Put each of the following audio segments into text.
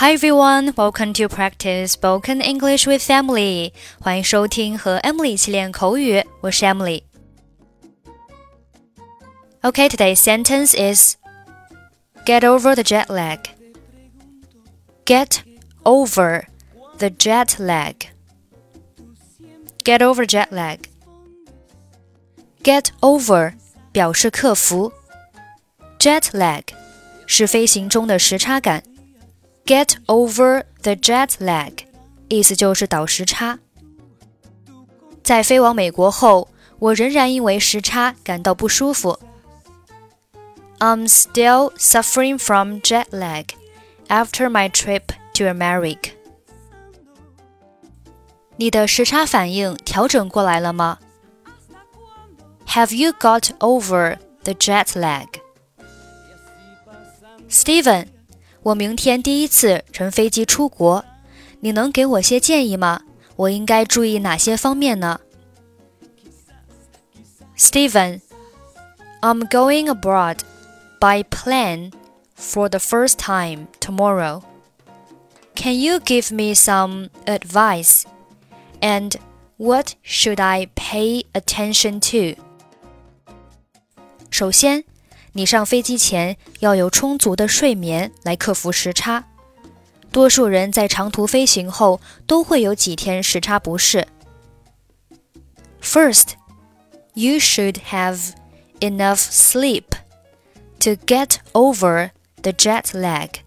Hi everyone, welcome to practice spoken English with Emily. 欢迎收听和 Emily 一起练口语，我是 Emily。Okay, today's sentence is Get over the jet lag. Get over the jet lag. Get over jet lag. Get over 表示克服，jet lag 是飞行中的时差感。 Get over the jet lag，意思就是倒时差。在飞往美国后，我仍然因为时差感到不舒服。I'm still suffering from jet lag after my trip to America。你的时差反应调整过来了吗？Have you got over the jet lag? Steven 我明天第一次乘飞机出国，你能给我些建议吗？我应该注意哪些方面呢？Steven, I'm going abroad by plane for the first time tomorrow. Can you give me some advice? And what should I pay attention to? 首先，你上飞机前要有充足的睡眠来克服时差。多数人在长途飞行后都会有几天时差不适。First, you should have enough sleep to get over the jet lag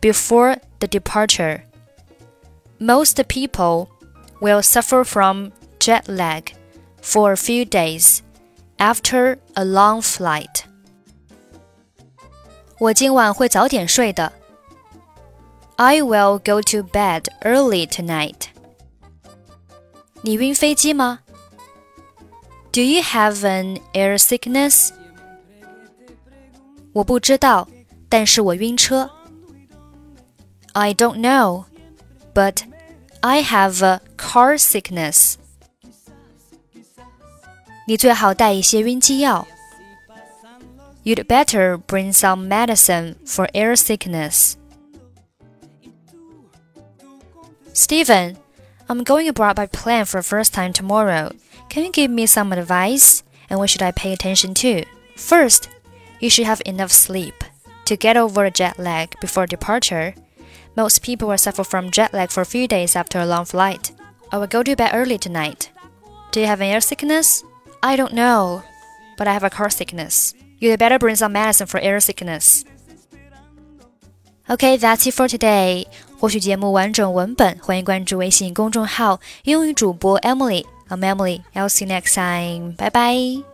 before the departure. Most people will suffer from jet lag for a few days after a long flight. 我今晚会早点睡的。I will go to bed early tonight. 你晕飞机吗？Do you have an air sickness? 我不知道，但是我晕车。I don't know, but I have a car sickness. 你最好带一些晕机药。 You'd better bring some medicine for air sickness. Steven, I'm going abroad by plane for the first time tomorrow. Can you give me some advice? And what should I pay attention to? First, you should have enough sleep to get over a jet lag before departure. Most people will suffer from jet lag for a few days after a long flight. I will go to bed early tonight. Do you have an air sickness? I don't know, but I have a car sickness. You'd better bring some medicine for air sickness. Okay, that's it for today. 获取节目完整文本，欢迎关注微信公众号“英语主播 Emily”。I'm Emily. I'll see you next time. Bye bye.